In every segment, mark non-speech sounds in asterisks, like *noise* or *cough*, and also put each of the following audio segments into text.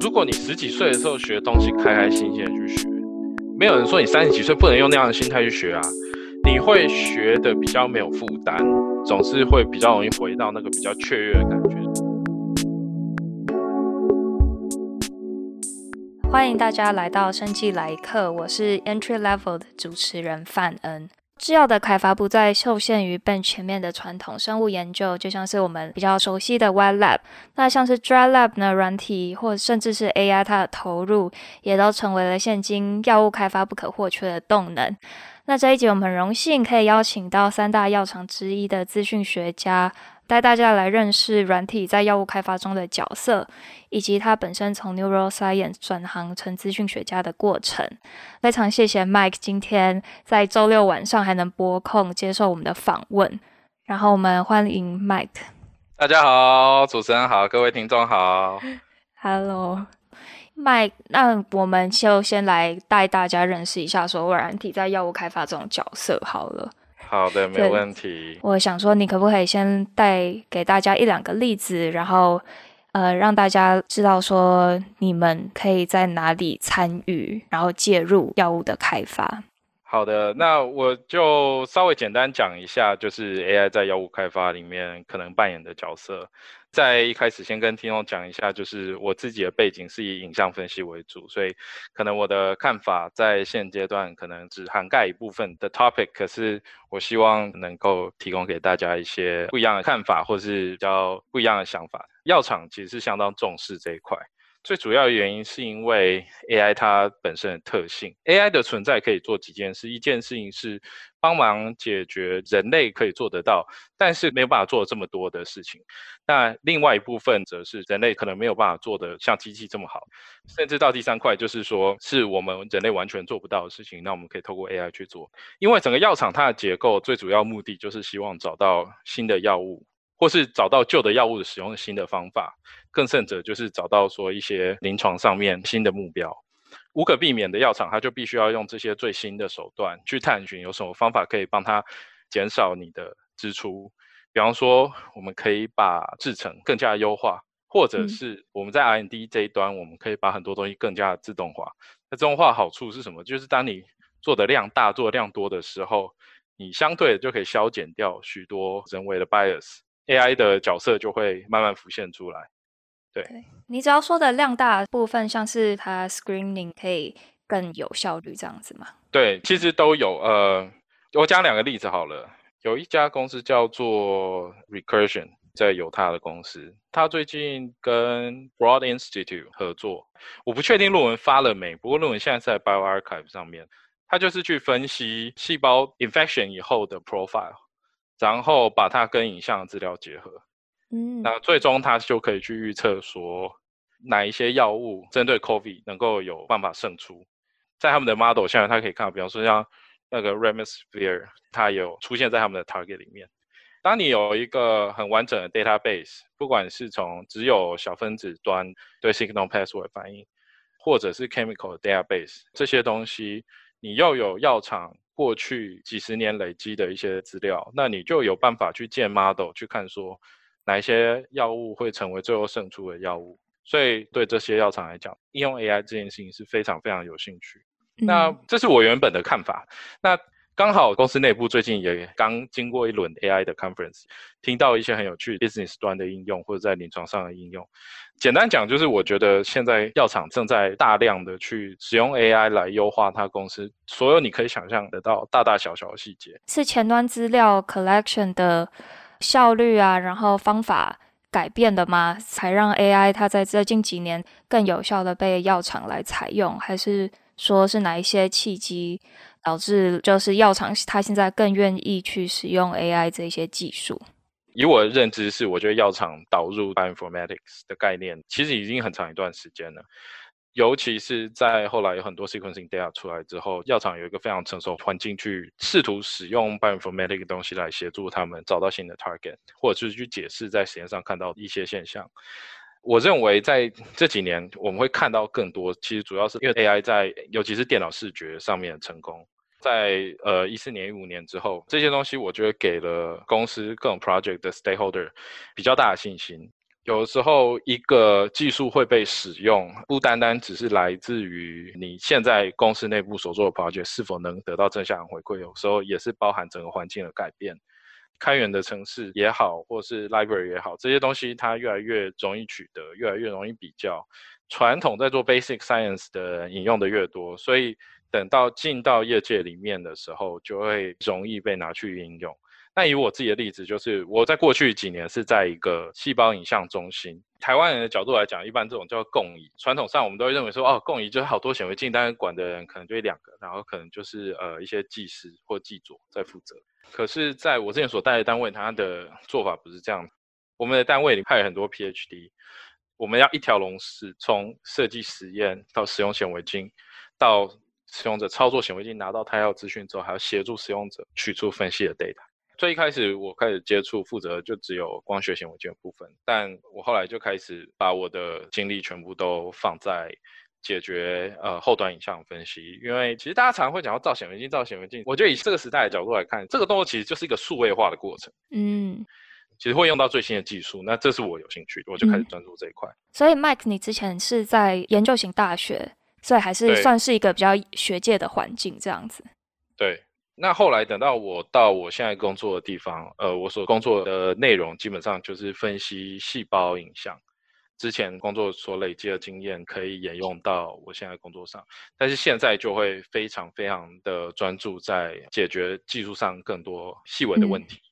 如果你十几岁的时候学东西，开开心心的去学，没有人说你三十几岁不能用那样的心态去学啊。你会学的比较没有负担，总是会比较容易回到那个比较雀跃的感觉。欢迎大家来到生技来客，我是 Entry Level 的主持人范恩。制药的开发不再受限于更全面的传统生物研究，就像是我们比较熟悉的 wet lab，那像是 dry lab 呢，软体或甚至是 AI，它的投入也都成为了现今药物开发不可或缺的动能。那这一集我们很荣幸可以邀请到三大药厂之一的资讯学家。带大家来认识软体在药物开发中的角色，以及他本身从 neuroscience 转行成资讯学家的过程。非常谢谢 Mike 今天在周六晚上还能拨空接受我们的访问。然后我们欢迎 Mike。大家好，主持人好，各位听众好。*laughs* Hello，Mike。那我们就先来带大家认识一下，说软体在药物开发中的角色好了。好的，没问题。我想说，你可不可以先带给大家一两个例子，然后呃，让大家知道说你们可以在哪里参与，然后介入药物的开发。好的，那我就稍微简单讲一下，就是 AI 在药物开发里面可能扮演的角色。在一开始先跟听众讲一下，就是我自己的背景是以影像分析为主，所以可能我的看法在现阶段可能只涵盖一部分的 topic，可是我希望能够提供给大家一些不一样的看法，或是比较不一样的想法。药厂其实是相当重视这一块。最主要的原因是因为 AI 它本身的特性，AI 的存在可以做几件事，一件事情是帮忙解决人类可以做得到，但是没有办法做这么多的事情。那另外一部分则是人类可能没有办法做得像机器这么好，甚至到第三块就是说是我们人类完全做不到的事情，那我们可以透过 AI 去做。因为整个药厂它的结构最主要目的就是希望找到新的药物。或是找到旧的药物使用新的方法，更甚者就是找到说一些临床上面新的目标，无可避免的药厂它就必须要用这些最新的手段去探寻有什么方法可以帮它减少你的支出。比方说，我们可以把制成更加优化，或者是我们在 R&D 这一端，我们可以把很多东西更加自动化。那自动化好处是什么？就是当你做的量大、做的量多的时候，你相对的就可以消减掉许多人为的 bias。AI 的角色就会慢慢浮现出来。对，你只要说的量大的部分，像是它 screening 可以更有效率这样子吗？对，其实都有。呃，我讲两个例子好了。有一家公司叫做 Recursion，在犹他的公司，他最近跟 Broad Institute 合作。我不确定论文发了没，不过论文现在是在 BioArchive 上面。他就是去分析细胞 infection 以后的 profile。然后把它跟影像资料结合，嗯，那最终它就可以去预测说哪一些药物针对 COVID 能够有办法胜出。在他们的 model 下面，它可以看到，比方说像那个 Remdesivir，它有出现在他们的 target 里面。当你有一个很完整的 database，不管是从只有小分子端对 signal pathway 反应，或者是 chemical database 这些东西，你又有药厂。过去几十年累积的一些资料，那你就有办法去建 model 去看说哪一些药物会成为最后胜出的药物。所以对这些药厂来讲，应用 AI 这件事情是非常非常有兴趣。嗯、那这是我原本的看法。那刚好公司内部最近也刚经过一轮 AI 的 conference，听到一些很有趣 business 端的应用或者在临床上的应用。简单讲就是，我觉得现在药厂正在大量的去使用 AI 来优化它公司所有你可以想象得到大大小小的细节。是前端资料 collection 的效率啊，然后方法改变的吗？才让 AI 它在这近几年更有效的被药厂来采用，还是说是哪一些契机？导致就是药厂，它现在更愿意去使用 AI 这些技术。以我的认知是，我觉得药厂导入 bioinformatics 的概念，其实已经很长一段时间了。尤其是在后来有很多 sequencing data 出来之后，药厂有一个非常成熟环境去试图使用 bioinformatics 东西来协助他们找到新的 target，或者是去解释在实验上看到一些现象。我认为在这几年我们会看到更多，其实主要是因为 AI 在尤其是电脑视觉上面的成功，在呃一四年、一五年之后，这些东西我觉得给了公司各种 project 的 stakeholder 比较大的信心。有的时候一个技术会被使用，不单单只是来自于你现在公司内部所做的 project 是否能得到正向回馈，有时候也是包含整个环境的改变。开源的程式也好，或是 library 也好，这些东西它越来越容易取得，越来越容易比较。传统在做 basic science 的引用的越多，所以等到进到业界里面的时候，就会容易被拿去应用。那以我自己的例子，就是我在过去几年是在一个细胞影像中心。台湾人的角度来讲，一般这种叫共仪。传统上我们都会认为说，哦，共仪就是好多显微镜，但是管的人可能就一两个，然后可能就是呃一些技师或技佐在负责。可是在我之前所带的单位，他的做法不是这样。我们的单位里派很多 PhD。我们要一条龙式，从设计实验到使用显微镜，到使用者操作显微镜拿到他要资讯之后，还要协助使用者取出分析的 data。最一开始我开始接触负责就只有光学显微镜的部分，但我后来就开始把我的精力全部都放在解决呃后端影像分析，因为其实大家常常会讲到造显微镜，造显微镜，我觉得以这个时代的角度来看，这个动作其实就是一个数位化的过程。嗯。其实会用到最新的技术，那这是我有兴趣，我就开始专注这一块。嗯。所以，Mike，你之前是在研究型大学，所以还是算是一个比较学界的环境这样子。对。那后来等到我到我现在工作的地方，呃，我所工作的内容基本上就是分析细胞影像。之前工作所累积的经验可以沿用到我现在工作上，但是现在就会非常非常的专注在解决技术上更多细微的问题。嗯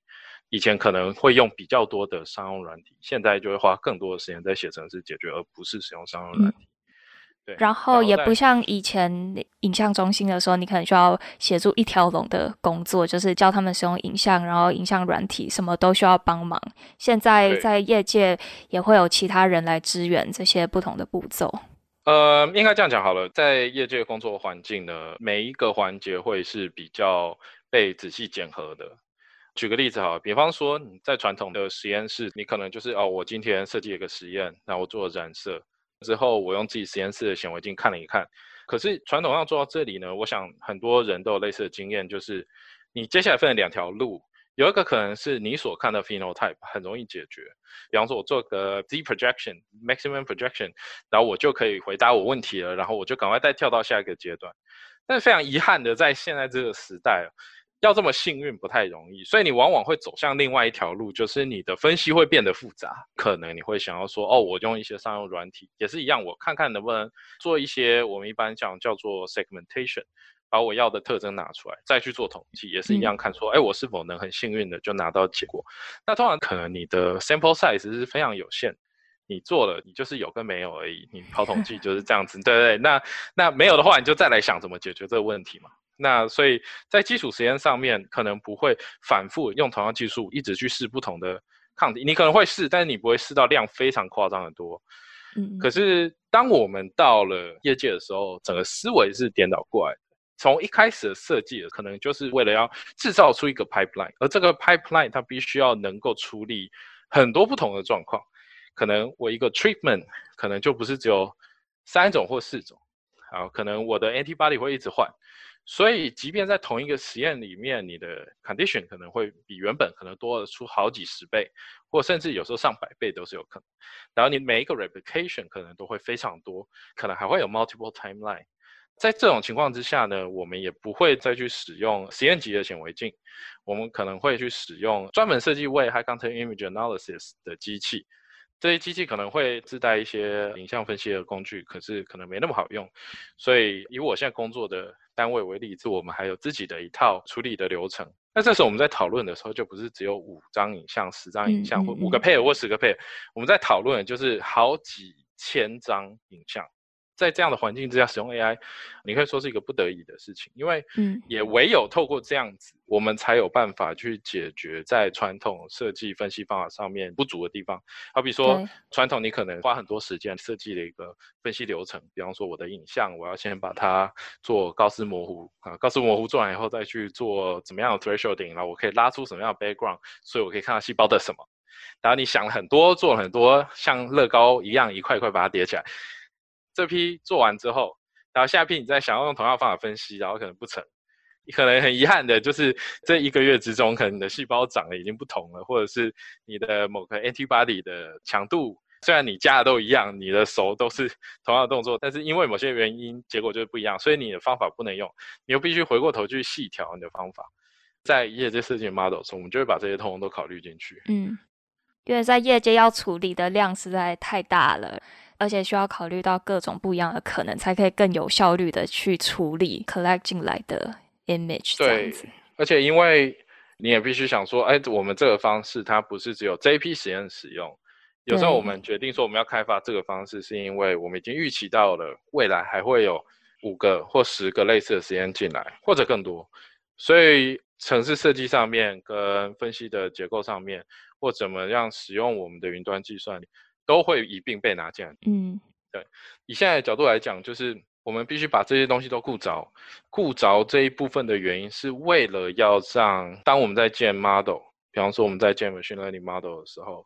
以前可能会用比较多的商用软体，现在就会花更多的时间在写程式解决，而不是使用商用软体。嗯、对，然后也不像以前影像中心的时候，你可能需要协助一条龙的工作，就是教他们使用影像，然后影像软体什么都需要帮忙。现在在业界也会有其他人来支援这些不同的步骤。呃，应该这样讲好了，在业界工作环境呢，每一个环节会是比较被仔细检核的。举个例子哈，比方说你在传统的实验室，你可能就是哦，我今天设计一个实验，那我做了染色之后，我用自己实验室的显微镜看了一看。可是传统上做到这里呢，我想很多人都有类似的经验，就是你接下来分了两条路，有一个可能是你所看的 phenotype 很容易解决，比方说我做个 Z projection、maximum projection，然后我就可以回答我问题了，然后我就赶快再跳到下一个阶段。但是非常遗憾的，在现在这个时代。要这么幸运不太容易，所以你往往会走向另外一条路，就是你的分析会变得复杂。可能你会想要说，哦，我用一些商用软体也是一样，我看看能不能做一些我们一般讲叫做 segmentation，把我要的特征拿出来，再去做统计，也是一样看说，哎，我是否能很幸运的就拿到结果。那通常可能你的 sample size 是非常有限，你做了你就是有跟没有而已，你跑统计就是这样子，对不对？那那没有的话，你就再来想怎么解决这个问题嘛。那所以在基础实验上面，可能不会反复用同样技术一直去试不同的抗体，你可能会试，但是你不会试到量非常夸张的多。嗯，可是当我们到了业界的时候，整个思维是颠倒过来的。从一开始的设计，可能就是为了要制造出一个 pipeline，而这个 pipeline 它必须要能够处理很多不同的状况。可能我一个 treatment 可能就不是只有三种或四种，好，可能我的 antibody 会一直换。所以，即便在同一个实验里面，你的 condition 可能会比原本可能多了出好几十倍，或甚至有时候上百倍都是有可能。然后你每一个 replication 可能都会非常多，可能还会有 multiple timeline。在这种情况之下呢，我们也不会再去使用实验级的显微镜，我们可能会去使用专门设计为 high content image analysis 的机器。这些机器可能会自带一些影像分析的工具，可是可能没那么好用。所以以我现在工作的单位为例子，我们还有自己的一套处理的流程。那这时候我们在讨论的时候，就不是只有五张影像、十张影像，或五个 pair 或十个 pair。我们在讨论的就是好几千张影像。在这样的环境之下使用 AI，你可以说是一个不得已的事情，因为也唯有透过这样子，我们才有办法去解决在传统设计分析方法上面不足的地方。好比说，传统你可能花很多时间设计了一个分析流程，比方说我的影像，我要先把它做高斯模糊啊，高斯模糊做完以后再去做怎么样的 thresholding，然后我可以拉出什么样的 background，所以我可以看到细胞的什么。然后你想了很多，做了很多，像乐高一样一块一块把它叠起来。这批做完之后，然后下一批你再想要用同样的方法分析，然后可能不成，你可能很遗憾的就是这一个月之中，可能你的细胞长得已经不同了，或者是你的某个 antibody 的强度虽然你加的都一样，你的手都是 *laughs* 同样的动作，但是因为某些原因，结果就是不一样，所以你的方法不能用，你又必须回过头去细调你的方法。在业界设计 model 中，我们就会把这些通通都考虑进去。嗯，因为在业界要处理的量实在太大了，而且需要考虑到各种不一样的可能，才可以更有效率的去处理 collect 进来的 image。对，而且因为你也必须想说，哎，我们这个方式它不是只有这一批实验使用。有时候我们决定说我们要开发这个方式，是因为我们已经预期到了未来还会有五个或十个类似的实验进来，或者更多。所以城市设计上面跟分析的结构上面，或怎么样使用我们的云端计算，都会一并被拿进来。嗯，对。以现在的角度来讲，就是。我们必须把这些东西都顾着，顾着这一部分的原因是为了要让当我们在建 model，比方说我们在建 machine learning model 的时候，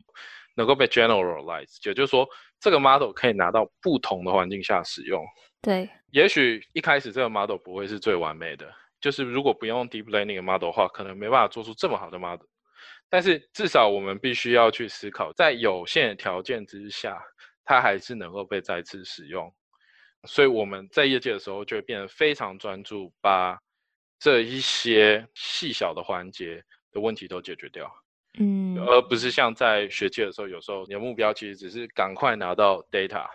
能够被 generalize，也就是说这个 model 可以拿到不同的环境下使用。对，也许一开始这个 model 不会是最完美的，就是如果不用 deep learning 的 model 的话，可能没办法做出这么好的 model。但是至少我们必须要去思考，在有限的条件之下，它还是能够被再次使用。所以我们在业界的时候就会变得非常专注，把这一些细小的环节的问题都解决掉，嗯，而不是像在学界的时候，有时候你的目标其实只是赶快拿到 data，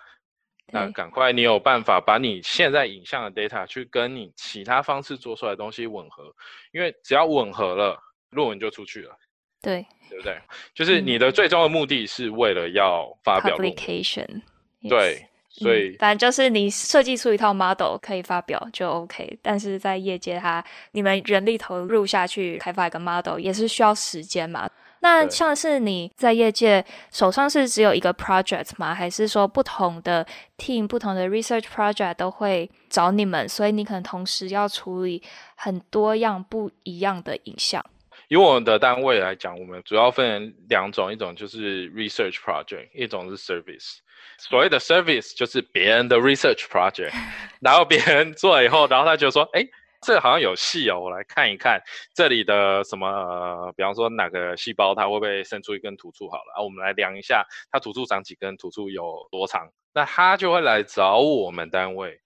那赶快你有办法把你现在影像的 data 去跟你其他方式做出来的东西吻合，因为只要吻合了，论文就出去了，对，对不对？就是你的最终的目的是为了要发表论文，publication，对。所以、嗯，反正就是你设计出一套 model 可以发表就 OK，但是在业界它，你们人力投入下去开发一个 model 也是需要时间嘛。那像是你在业界手上是只有一个 project 吗？还是说不同的 team、不同的 research project 都会找你们？所以你可能同时要处理很多样不一样的影像。以我们的单位来讲，我们主要分两种，一种就是 research project，一种是 service。所谓的 service 就是别人的 research project，*laughs* 然后别人做了以后，然后他就说，哎，这个好像有戏哦，我来看一看这里的什么，呃，比方说哪个细胞它会不会生出一根突触好了，啊，我们来量一下它突触长几根，突触有多长，那他就会来找我们单位，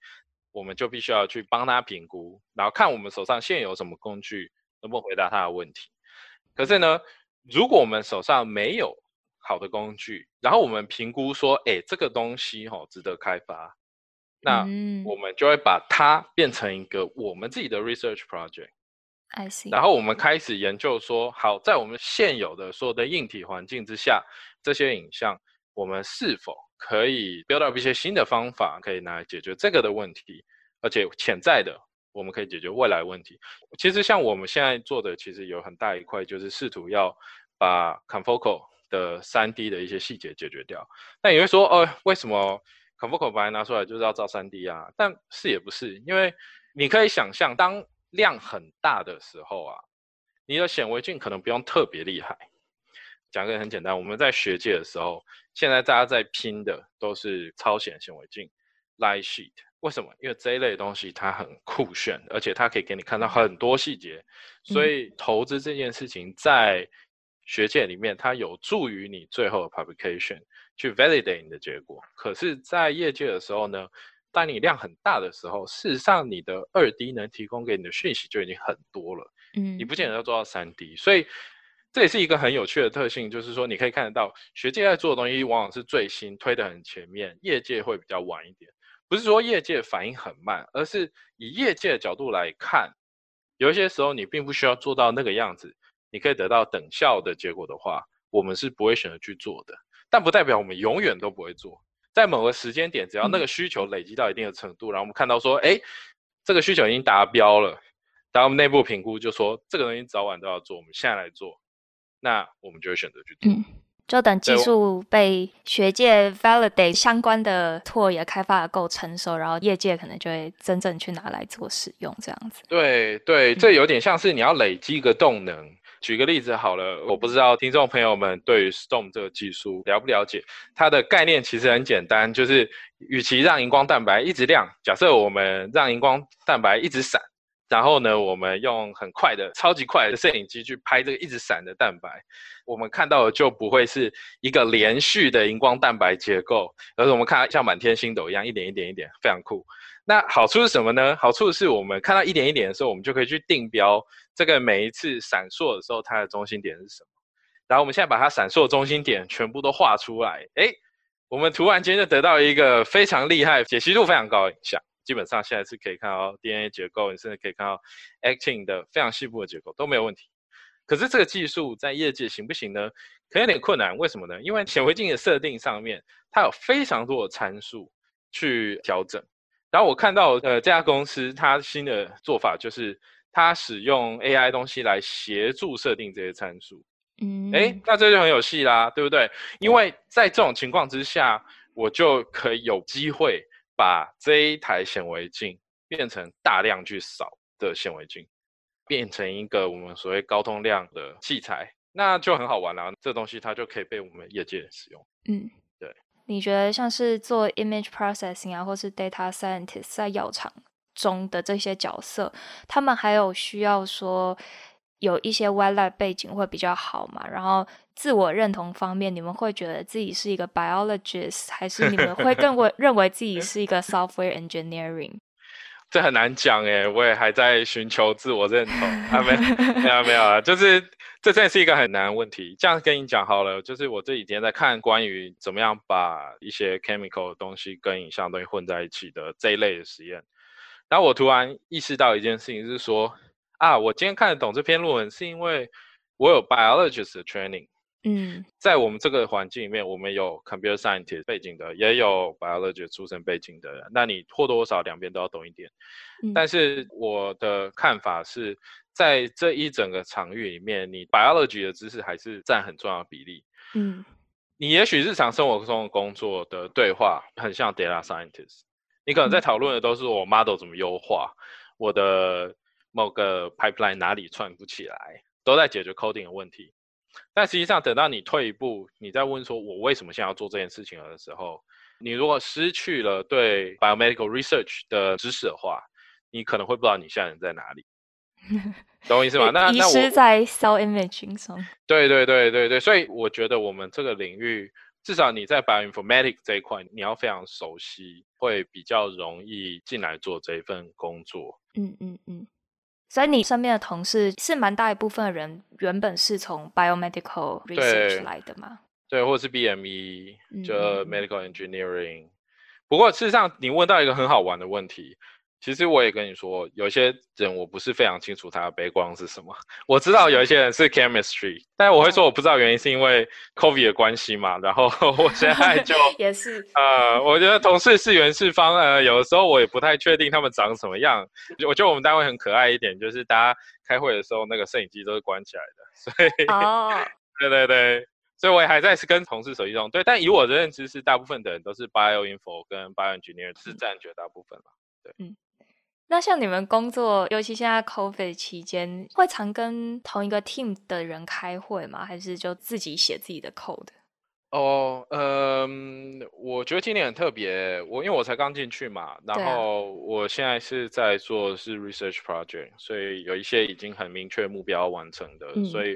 我们就必须要去帮他评估，然后看我们手上现有什么工具能不能回答他的问题。可是呢，如果我们手上没有好的工具，然后我们评估说，哎，这个东西哈、哦、值得开发，那我们就会把它变成一个我们自己的 research project。I see。然后我们开始研究说，好，在我们现有的所有的硬体环境之下，这些影像我们是否可以 build up 一些新的方法，可以拿来解决这个的问题，而且潜在的我们可以解决未来问题。其实像我们现在做的，其实有很大一块就是试图要把 confocal 的三 D 的一些细节解决掉，那你会说，哦，为什么 confocal 把它拿出来就是要照三 D 啊？但是也不是，因为你可以想象，当量很大的时候啊，你的显微镜可能不用特别厉害。讲个很简单，我们在学界的时候，现在大家在拼的都是超显显微镜 light sheet。为什么？因为这一类东西它很酷炫，而且它可以给你看到很多细节，所以投资这件事情在。学界里面，它有助于你最后的 publication 去 validate 你的结果。可是，在业界的时候呢，当你量很大的时候，事实上你的二 D 能提供给你的讯息就已经很多了。嗯，你不见得要做到三 D。所以，这也是一个很有趣的特性，就是说你可以看得到，学界在做的东西往往是最新，推得很前面，业界会比较晚一点。不是说业界反应很慢，而是以业界的角度来看，有一些时候你并不需要做到那个样子。你可以得到等效的结果的话，我们是不会选择去做的。但不代表我们永远都不会做。在某个时间点，只要那个需求累积到一定的程度，嗯、然后我们看到说，哎，这个需求已经达标了，当我们内部评估就说这个东西早晚都要做，我们现在来做，那我们就会选择去做。嗯，就等技术被学界 validate 相关的 tool 也开发的够成熟，然后业界可能就会真正去拿来做使用，这样子。对对，这有点像是你要累积一个动能。嗯举个例子好了，我不知道听众朋友们对于 STORM 这个技术了不了解。它的概念其实很简单，就是与其让荧光蛋白一直亮，假设我们让荧光蛋白一直闪，然后呢，我们用很快的、超级快的摄影机去拍这个一直闪的蛋白，我们看到的就不会是一个连续的荧光蛋白结构，而是我们看到像满天星斗一样，一点一点一点，非常酷。那好处是什么呢？好处是我们看到一点一点的时候，我们就可以去定标这个每一次闪烁的时候，它的中心点是什么。然后我们现在把它闪烁中心点全部都画出来，诶，我们突然间就得到一个非常厉害、解析度非常高的影像。基本上现在是可以看到 DNA 结构，你甚至可以看到 actin 的非常细部的结构都没有问题。可是这个技术在业界行不行呢？可能有点困难。为什么呢？因为显微镜的设定上面，它有非常多的参数去调整。然后我看到呃这家公司它新的做法就是它使用 AI 东西来协助设定这些参数。嗯，哎，那这就很有戏啦，对不对？因为在这种情况之下，我就可以有机会。把这一台显微镜变成大量去扫的显微镜，变成一个我们所谓高通量的器材，那就很好玩了。这东西它就可以被我们业界使用。嗯，对。你觉得像是做 image processing 啊，或是 data scientist 在药厂中的这些角色，他们还有需要说有一些 wet lab 背景会比较好嘛？然后。自我认同方面，你们会觉得自己是一个 biologist，还是你们会更 *laughs* 为认为自己是一个 software engineering？这很难讲哎，我也还在寻求自我认同。啊，没没有没有啊，就是这真的是一个很难的问题。这样跟你讲好了，就是我这几天在看关于怎么样把一些 chemical 的东西跟影像东西混在一起的这一类的实验，然后我突然意识到一件事情，是说啊，我今天看得懂这篇论文，是因为我有 biologist 的 training。嗯，在我们这个环境里面，我们有 computer scientist 背景的，也有 biology 出身背景的人。那你或多或少两边都要懂一点。嗯，但是我的看法是在这一整个场域里面，你 biology 的知识还是占很重要的比例。嗯，你也许日常生活中的工作的对话很像 data scientist，你可能在讨论的都是我 model 怎么优化，我的某个 pipeline 哪里串不起来，都在解决 coding 的问题。但实际上，等到你退一步，你再问说“我为什么现在要做这件事情”的时候，你如果失去了对 biomedical research 的知识的话，你可能会不知道你现在人在哪里。*laughs* 懂我意思吗？那那我是在 cell imaging 上。对对对对对，所以我觉得我们这个领域，至少你在 bioinformatics 这一块，你要非常熟悉，会比较容易进来做这一份工作。嗯嗯嗯。所以你身边的同事是蛮大一部分的人，原本是从 biomedical research 来的吗？对，或者是 BME，就 medical engineering。嗯。不过事实上，你问到一个很好玩的问题。其实我也跟你说，有些人我不是非常清楚他的背光是什么。我知道有一些人是 chemistry，但是我会说我不知道原因是因为 COVID 的关系嘛。然后 *laughs* 我现在就 *laughs* 也是呃，我觉得同事是圆是方，呃，有的时候我也不太确定他们长什么样。我觉得我们单位很可爱一点，就是大家开会的时候那个摄影机都是关起来的，所以哦，*laughs* 对对对，所以我也还在是跟同事手机中对，但以我的认知是，大部分的人都是 bioinfo 跟 bioengineer 是占绝大部分嘛，对，嗯。那像你们工作，尤其现在 COVID 期间，会常跟同一个 team 的人开会吗？还是就自己写自己的 code？哦，嗯，我觉得今年很特别，我因为我才刚进去嘛，然后我现在是在做是 research project，所以有一些已经很明确目标完成的，嗯、所以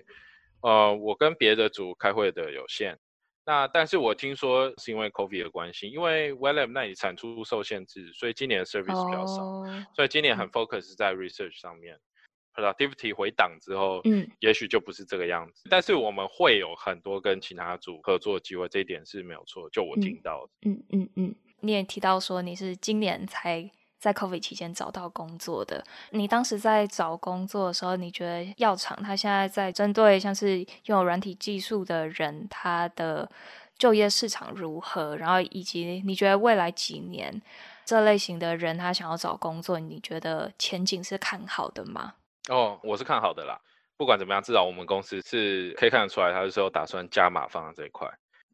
呃，我跟别的组开会的有限。那但是我听说是因为 COVID 的关系，因为 wet lab 那里产出受限制，所以今年的 service 比较少，oh. 所以今年很 focus 在 research 上面。Productivity 回档之后，嗯，也许就不是这个样子。但是我们会有很多跟其他组合作机会，这一点是没有错。就我听到的，嗯嗯嗯，嗯，你也提到说你是今年才。在 COVID 期间找到工作的，你当时在找工作的时候，你觉得药厂它现在在针对像是拥有软体技术的人，他的就业市场如何？然后以及你觉得未来几年这类型的人他想要找工作，你觉得前景是看好的吗？哦，我是看好的啦。不管怎么样，至少我们公司是可以看得出来，他是有打算加码放在这一块。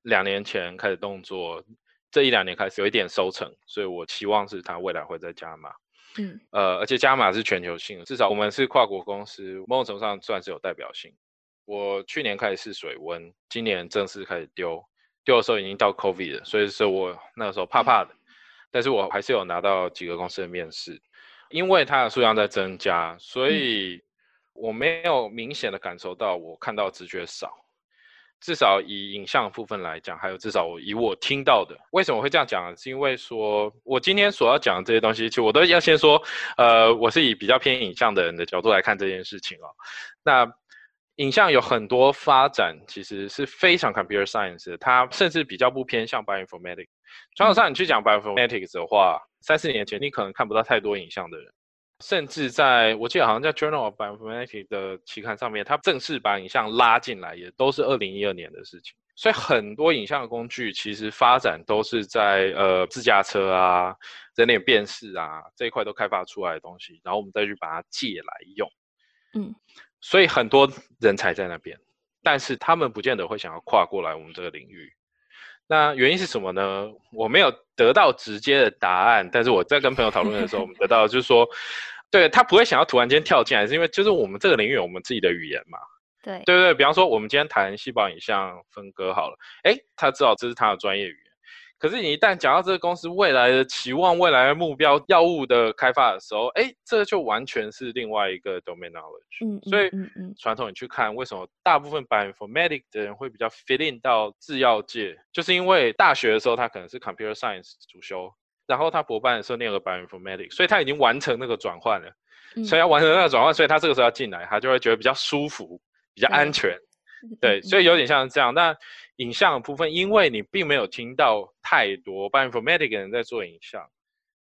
两年前开始动作。这一两年开始有一点收成，所以我期望是它未来会再加码。嗯，呃，而且加码是全球性的，至少我们是跨国公司，某种程度上算是有代表性。我去年开始试水温，今年正式开始丢，丢的时候已经到 COVID 了，所以说我那个时候怕怕的，但是我还是有拿到几个公司的面试。因为它的数量在增加，所以我没有明显的感受到我看到直觉少。至少以影像部分来讲，还有至少我以我听到的，为什么会这样讲？是因为说我今天所要讲的这些东西，其实我都要先说，呃，我是以比较偏影像的人的角度来看这件事情哦。那影像有很多发展，其实是非常 computer science 的，它甚至比较不偏向 bioinformatics。传统上你去讲 bioinformatics 的话，三四年前你可能看不到太多影像的人。甚至在我记得好像在 Journal of Bioinformatics 的期刊上面，它正式把影像拉进来，也都是二零一二年的事情。所以很多影像的工具其实发展都是在呃自驾车啊、人脸辨识啊这一块都开发出来的东西，然后我们再去把它借来用。嗯，所以很多人才在那边，但是他们不见得会想要跨过来我们这个领域。那原因是什么呢？我没有得到直接的答案，但是我在跟朋友讨论的时候，我们得到就是说，对，他不会想要突然间跳进来，是因为就是我们这个领域有我们自己的语言嘛。对对对，比方说我们今天谈细胞影像分割好了，诶，他知道这是他的专业语言。可是你一旦讲到这个公司未来的期望、未来的目标、药物的开发的时候，哎，这就完全是另外一个 domain knowledge。嗯，所以传统你去看，为什么大部分 bioinformatics 的人会比较 fit in 到制药界，就是因为大学的时候他可能是 computer science 主修，然后他博班的时候念了 bioinformatics，所以他已经完成那个转换了。所以要完成那个转换，所以他这个时候要进来，他就会觉得比较舒服、比较安全。对，所以有点像这样。那影像的部分，因为你并没有听到太多 bioinformatics 人在做影像，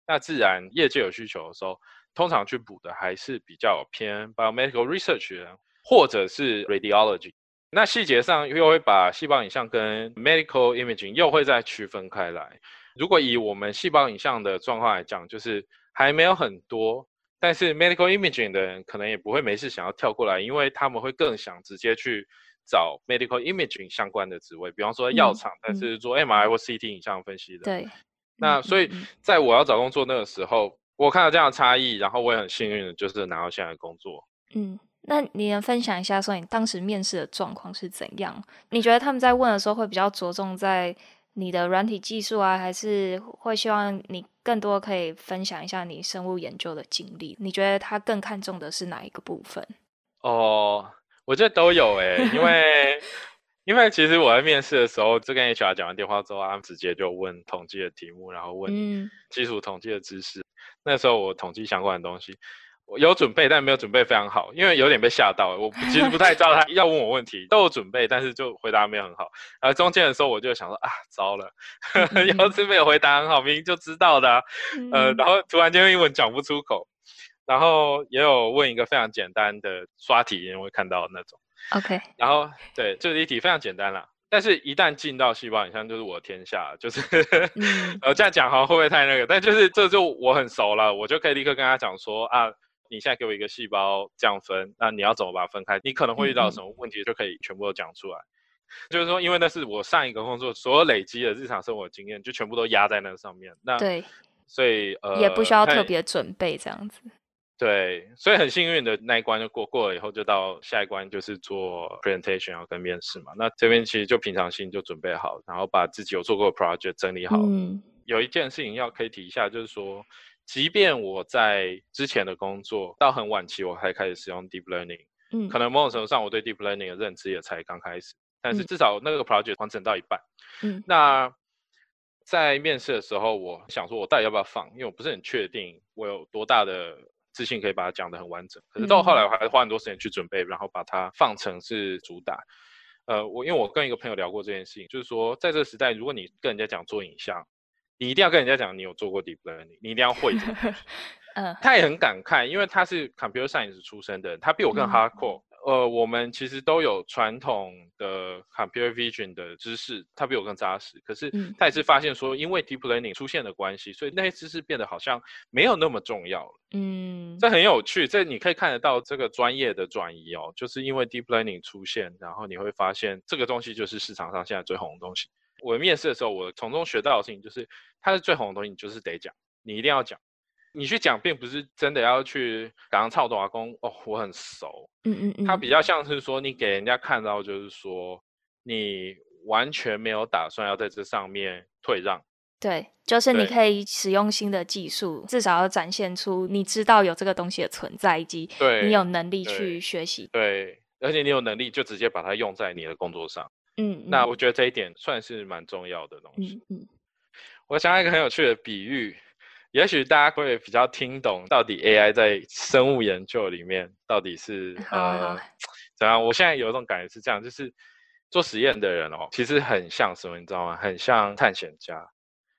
那自然业界有需求的时候，通常去补的还是比较偏 biomedical research 人，或者是 radiology。那细节上又会把细胞影像跟 medical imaging 又会再区分开来。如果以我们细胞影像的状况来讲，就是还没有很多，但是 medical imaging 的人可能也不会没事想要跳过来，因为他们会更想直接去。找 medical imaging 相关的职位，比方说药厂，嗯、但是做 MRI 或 CT 影像分析的。对。那所以在我要找工作那个时候，嗯、我看到这样的差异，然后我也很幸运的就是拿到现在的工作。嗯，那你能分享一下说你当时面试的状况是怎样？你觉得他们在问的时候会比较着重在你的软体技术啊，还是会希望你更多可以分享一下你生物研究的经历？你觉得他更看重的是哪一个部分？哦。我觉得都有诶、欸，因为 *laughs* 因为其实我在面试的时候，就跟 HR 讲完电话之后，他们直接就问统计的题目，然后问基础统计的知识。嗯、那时候我统计相关的东西，我有准备，但没有准备非常好，因为有点被吓到。我其实不太知道他要问我问题，都有准备，但是就回答没有很好。然后中间的时候，我就想说啊，糟了，*laughs* 要是没有回答很好，明明就知道的、啊，呃，然后突然间英文讲不出口。然后也有问一个非常简单的刷题，因为看到那种。OK。然后对，这一题非常简单啦。但是一旦进到细胞影像，就是我的天下，就是 *laughs* 呃这样讲好像会不会太那个？但就是这就我很熟了，我就可以立刻跟他讲说啊，你现在给我一个细胞这样分，那你要怎么把它分开？你可能会遇到什么问题，就可以全部都讲出来。嗯嗯。就是说，因为那是我上一个工作所有累积的日常生活经验，就全部都压在那上面。那对，所以呃也不需要特别准备这样子。对，所以很幸运的那一关就过，过了以后就到下一关，就是做 presentation 然后跟面试嘛。那这边其实就平常心就准备好，然后把自己有做过的 project 整理好。嗯。有一件事情要可以提一下，就是说，即便我在之前的工作到很晚期我才开始使用 deep learning，嗯，可能某种程度上我对 deep learning 的认知也才刚开始，但是至少那个 project 完成到一半。嗯。那在面试的时候，我想说我到底要不要放，因为我不是很确定我有多大的。自信可以把它讲得很完整，可是到后来我还是花很多时间去准备，然后把它放成是主打。呃，我因为我跟一个朋友聊过这件事情，就是说在这个时代，如果你跟人家讲做影像，你一定要跟人家讲你有做过 deep learning，你一定要会。*laughs* 嗯，他也很感慨，因为他是 computer science 出身的人，他比我更 hardcore。呃，我们其实都有传统的 computer vision 的知识，它比我更扎实。可是他也是发现说，因为 deep learning 出现的关系，所以那些知识变得好像没有那么重要了。嗯，这很有趣，这你可以看得到这个专业的转移哦，就是因为 deep learning 出现，然后你会发现这个东西就是市场上现在最红的东西。我面试的时候，我从中学到的事情就是，它是最红的东西，你就是得讲，你一定要讲。你去讲，并不是真的要去刚刚操作阿公哦，我很熟。嗯嗯嗯，他比较像是说，你给人家看到，就是说你完全没有打算要在这上面退让，对，就是你可以使用新的技术，至少要展现出你知道有这个东西的存在，以及你有能力去学习。对，对，而且你有能力就直接把它用在你的工作上。嗯，那我觉得这一点算是蛮重要的东西。嗯，嗯，我想到一个很有趣的比喻，也许大家会比较听懂，到底 AI 在生物研究里面到底是呃怎样？我现在有一种感觉是这样，就是做实验的人哦，其实很像什么，你知道吗？很像探险家。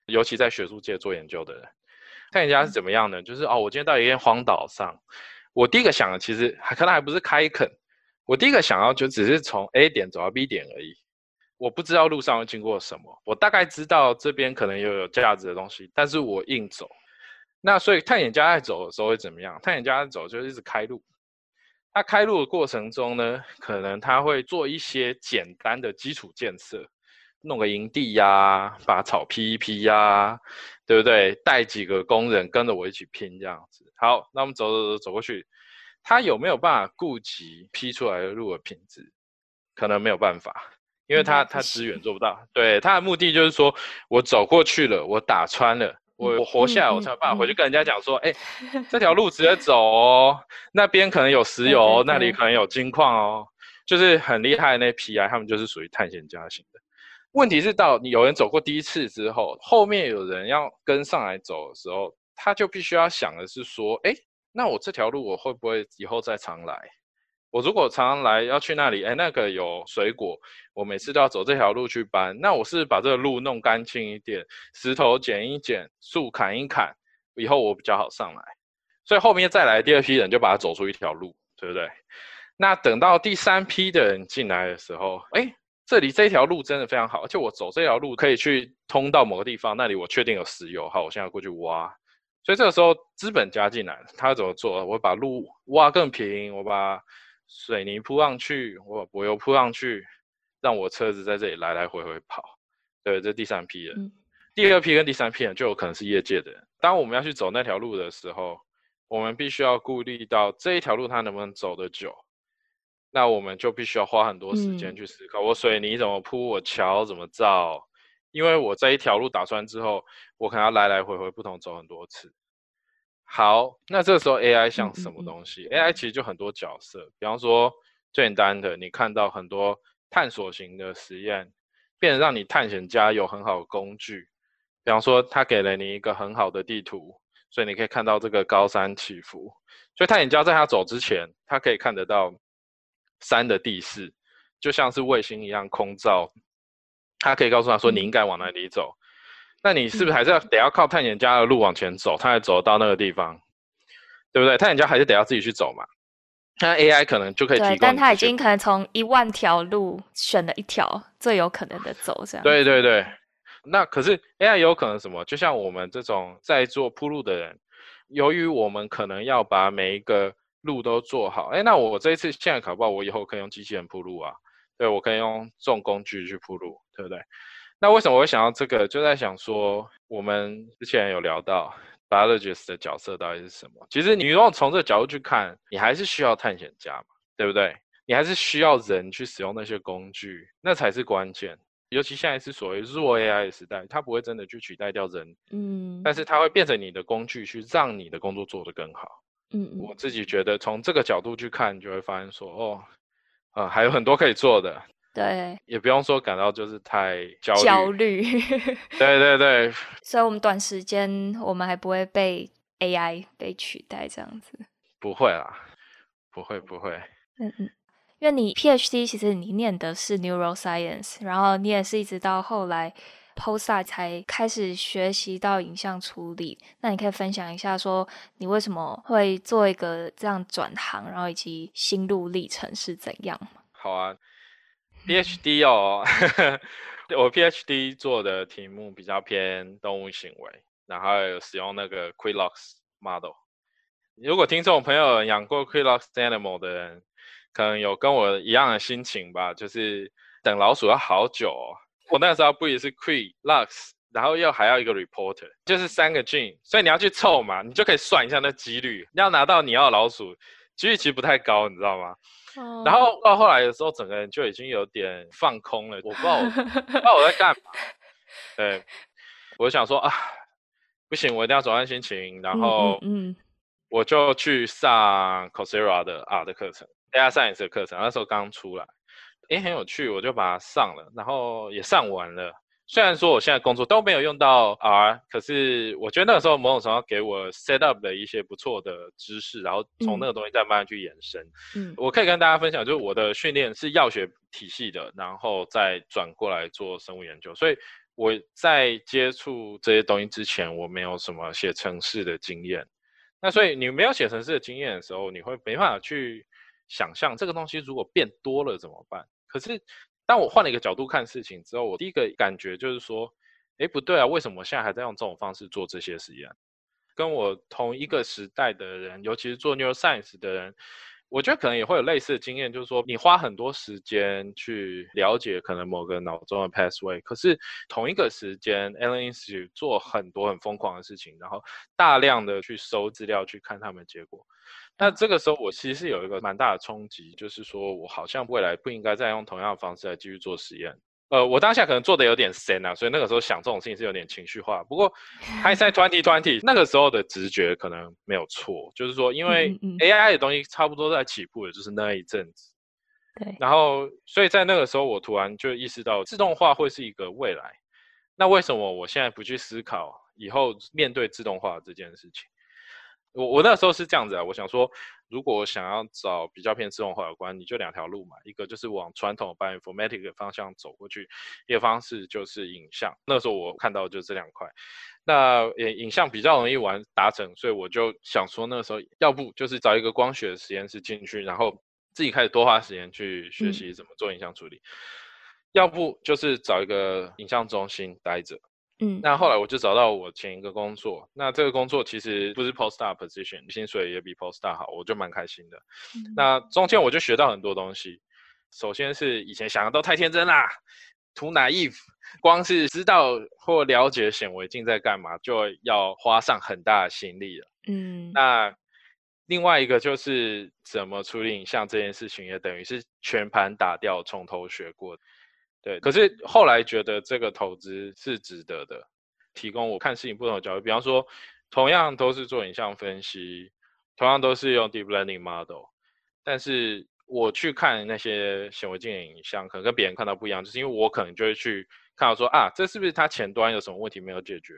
尤其在学术界做研究的人，探险家是怎么样呢？就是哦，我今天到一片荒岛上，我第一个想的其实还可能还不是开垦，我第一个想要就只是从 A 点走到 B 点而已。我不知道路上会经过什么，我大概知道这边可能有有价值的东西，但是我硬走。那所以探险家在走的时候会怎么样？探险家在走就是一直开路。他开路的过程中呢，可能他会做一些简单的基础建设。弄个营地呀、啊，把草劈一劈呀、啊，对不对？带几个工人跟着我一起拼这样子。好，那我们走走走走过去，他有没有办法顾及劈出来的路的品质？可能没有办法，因为他他资源做不到。对，他的目的就是说，我走过去了，我打穿了，我我活下来，我才有办法回去跟人家讲说，哎、*laughs* 这条路直接走哦，那边可能有石油，那里可能有金矿哦，就是很厉害的那批啊，他们就是属于探险家型的。问题是到你有人走过第一次之后，后面有人要跟上来走的时候，他就必须要想的是说，哎，那我这条路我会不会以后再常来？我如果常常来要去那里，哎，那个有水果，我每次都要走这条路去搬，那我是把这个路弄干净一点，石头捡一捡，树砍一砍，以后我比较好上来。所以后面再来第二批人就把它走出一条路，对不对？那等到第三批的人进来的时候，哎。这里这条路真的非常好，而且我走这条路可以去通到某个地方，那里我确定有石油。好，我现在过去挖。所以这个时候资本家进来，他怎么做？我把路挖更平，我把水泥铺上去，我把柏油铺上去，让我车子在这里来来回回跑。对，这第三批人。嗯。第二批跟第三批人就有可能是业界的人。当我们要去走那条路的时候，我们必须要顾虑到这一条路它能不能走得久。那我们就必须要花很多时间去思考，我水泥怎么铺，我桥怎么造，因为我这一条路打穿之后，我可能要来来回回不同走很多次。好，那这个时候 AI 像什么东西？AI 其实就很多角色，比方说最简单的，你看到很多探索型的实验，变得让你探险家有很好的工具。比方说，他给了你一个很好的地图，所以你可以看到这个高山起伏，所以探险家在他走之前，他可以看得到。山的地势就像是卫星一样空照，他可以告诉他说，你应该往哪里走。嗯、那你是不是还是要得要靠探险家的路往前走，他才走得到那个地方，对不对？探险家还是得要自己去走嘛。那 AI 可能就可以提供，但他已经可能从一万条路选了一条最有可能的走，这样。对对对。那可是 AI 有可能什么？就像我们这种在做铺路的人，由于我们可能要把每一个路都做好，哎，那我这一次现在考不好，我以后可以用机器人铺路啊，对，我可以用这种工具去铺路，对不对？那为什么我会想到这个？就在想说，我们之前有聊到 biologist 的角色到底是什么？其实你如果从这个角度去看，你还是需要探险家嘛，对不对？你还是需要人去使用那些工具，那才是关键。尤其现在是所谓弱 AI 的时代，它不会真的去取代掉人，嗯，但是它会变成你的工具，去让你的工作做得更好。嗯，我自己觉得从这个角度去看，就会发现说，哦，啊、呃，还有很多可以做的。对，也不用说感到就是太焦虑。焦虑。对对对。*laughs* 所以，我们短时间我们还不会被 AI 被取代这样子。不会啦，不会不会。嗯嗯，因为你 PhD 其实你念的是 Neuroscience，然后你也是一直到后来。Postdoc 才开始学习到影像处理，那你可以分享一下，说你为什么会做一个这样转行，然后以及心路历程是怎样？好啊，PhD 哦，*laughs* 我 PhD 做的题目比较偏动物行为，然后有使用那个 Quillox model。如果听众朋友养过 Quilox animal 的人，可能有跟我一样的心情吧，就是等老鼠要好久哦。我那时候不也是 Cre Lux，然后又还要一个 reporter，就是三个 gene，所以你要去凑嘛，你就可以算一下那几率，你要拿到你要的老鼠，几率其实不太高，你知道吗？哦、然后到后来的时候，整个人就已经有点放空了，我不知道我不知道我在干嘛。*laughs* 对，我就想说啊，不行，我一定要转换心情，然后嗯，我就去上 Coursera 的 R 的课程，AI Science 的课程，那时候刚出来，诶，很有趣，我就把它上了，然后也上完了。虽然说我现在工作都没有用到 R，可是我觉得那个时候某种程度给我 set up 的一些不错的知识，然后从那个东西再慢慢去延伸。嗯，我可以跟大家分享，就是我的训练是药学体系的，然后再转过来做生物研究。所以我在接触这些东西之前，我没有什么写程式的经验。那所以你没有写程式的经验的时候，你会没办法去想象这个东西如果变多了怎么办？可是。当我换了一个角度看事情之后，我第一个感觉就是说，哎，不对啊，为什么我现在还在用这种方式做这些实验？跟我同一个时代的人，尤其是做 neuroscience 的人，我觉得可能也会有类似的经验，就是说，你花很多时间去了解可能某个脑中的 pathway，可是同一个时间，Allen Institute 做很多很疯狂的事情，然后大量的去收资料，去看他们的结果。那这个时候，我其实是有一个蛮大的冲击，就是说我好像未来不应该再用同样的方式来继续做实验。呃，我当下可能做的有点深啊，所以那个时候想这种事情是有点情绪化。不过，*laughs* hindsight 2020那个时候的直觉可能没有错，就是说，因为 AI 的东西差不多在起步的，就是那一阵子。对。然后，所以在那个时候，我突然就意识到自动化会是一个未来。那为什么我现在不去思考以后面对自动化这件事情？我我那时候是这样子啊，我想说，如果想要找比较偏自动化有关，你就两条路嘛，一个就是往传统 bioinformatics 的方向走过去，一个方式就是影像。那时候我看到就这两块，那影影像比较容易完达成，所以我就想说，那时候要不就是找一个光学实验室进去，然后自己开始多花时间去学习怎么做影像处理，嗯、要不就是找一个影像中心待着。嗯，那后来我就找到我前一个工作，那这个工作其实不是 postdoc position，薪水也比 postdoc 好，我就蛮开心的。嗯、那中间我就学到很多东西，首先是以前想的都太天真啦，too naive，光是知道或了解显微镜在干嘛，就要花上很大的心力了。嗯，那另外一个就是怎么处理影像这件事情，也等于是全盘打掉，从头学过。对，可是后来觉得这个投资是值得的，提供我看事情不同的角度。比方说，同样都是做影像分析，同样都是用 deep learning model，但是我去看那些显微镜的影像，可能跟别人看到不一样，就是因为我可能就会去看到说啊，这是不是它前端有什么问题没有解决？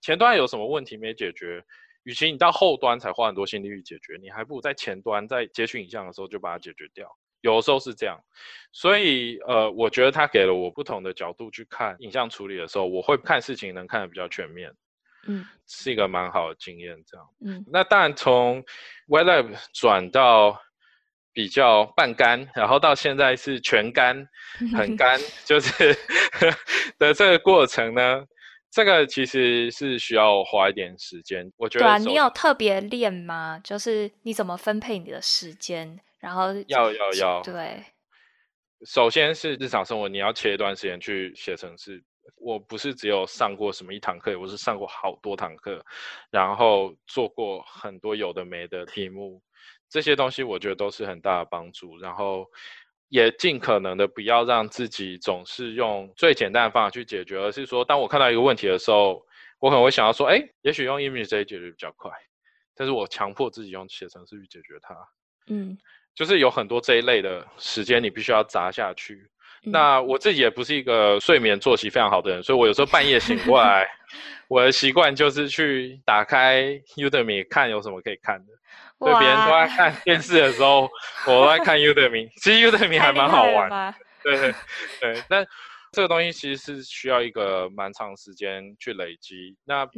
前端有什么问题没解决？与其你到后端才花很多心力去解决，你还不如在前端在接取影像的时候就把它解决掉。有的时候是这样，所以呃，我觉得他给了我不同的角度去看影像处理的时候，我会看事情能看得比较全面，嗯，是一个蛮好的经验，这样，嗯，那当然从 wet lab 转到比较半干，然后到现在是全干，很干，*laughs* 就是 *laughs* 的这个过程呢，这个其实是需要花一点时间，我觉得。对啊，你有特别练吗？就是你怎么分配你的时间？然后要要要对，首先是日常生活，你要切一段时间去写程式。我不是只有上过什么一堂课，我是上过好多堂课，然后做过很多有的没的题目，这些东西我觉得都是很大的帮助。然后也尽可能的不要让自己总是用最简单的方法去解决，而是说，当我看到一个问题的时候，我可能会想要说，哎，也许用 ImageJ 解决比较快，但是我强迫自己用写程式去解决它。嗯。就是有很多这一类的时间，你必须要砸下去。嗯。那我自己也不是一个睡眠作息非常好的人，所以我有时候半夜醒过来，*laughs* 我的习惯就是去打开 Udemy 看有什么可以看的。对，别人都在看电视的时候，我都在看 Udemy。*laughs* 其实 Udemy 还蛮好玩。对对对，但这个东西其实是需要一个蛮长时间去累积。那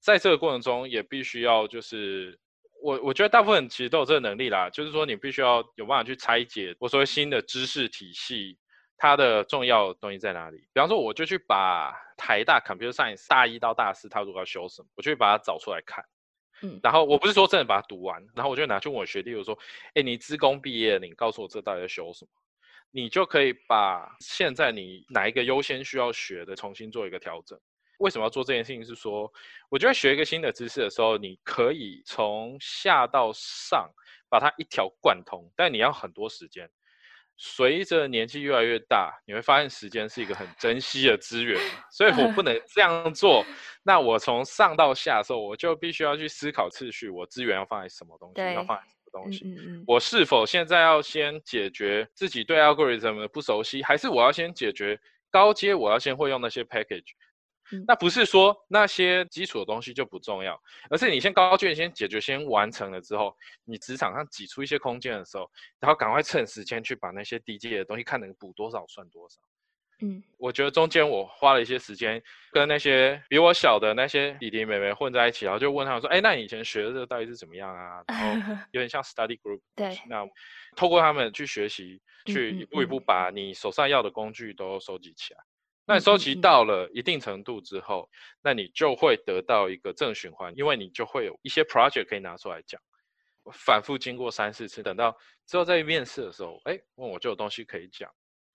在这个过程中，也必须要就是。我我觉得大部分人其实都有这个能力啦，就是说你必须要有办法去拆解我所谓新的知识体系，它的重要的东西在哪里。比方说，我就去把台大 Computer Science 大一到大四，他如果要修什么，我就去把它找出来看。嗯，然后我不是说真的把它读完，然后我就拿去问我学弟，我说：“哎，你资工毕业，你告诉我这到底在修什么？”你就可以把现在你哪一个优先需要学的重新做一个调整。为什么要做这件事情？是说，我觉得学一个新的知识的时候，你可以从下到上把它一条贯通，但你要很多时间。随着年纪越来越大，你会发现时间是一个很珍惜的资源，所以我不能这样做。*laughs* 那我从上到下的时候，我就必须要去思考次序，我资源要放在什么东西，要放在什么东西。嗯嗯，我是否现在要先解决自己对 algorithm 的不熟悉，还是我要先解决高阶，我要先会用那些 package？那不是说那些基础的东西就不重要，而是你先高卷先解决，先完成了之后，你职场上挤出一些空间的时候，然后赶快趁时间去把那些低阶的东西看能补多少算多少。嗯，我觉得中间我花了一些时间跟那些比我小的那些弟弟妹妹混在一起，然后就问他们说：“哎，那你以前学的这个到底是怎么样啊？”然后 *laughs* 有点像 study group。对。那透过他们去学习，去一步一步把你手上要的工具都收集起来。那你收集到了一定程度之后，那你就会得到一个正循环，因为你就会有一些 project 可以拿出来讲。反复经过三四次，等到之后在面试的时候，哎，问我就有东西可以讲。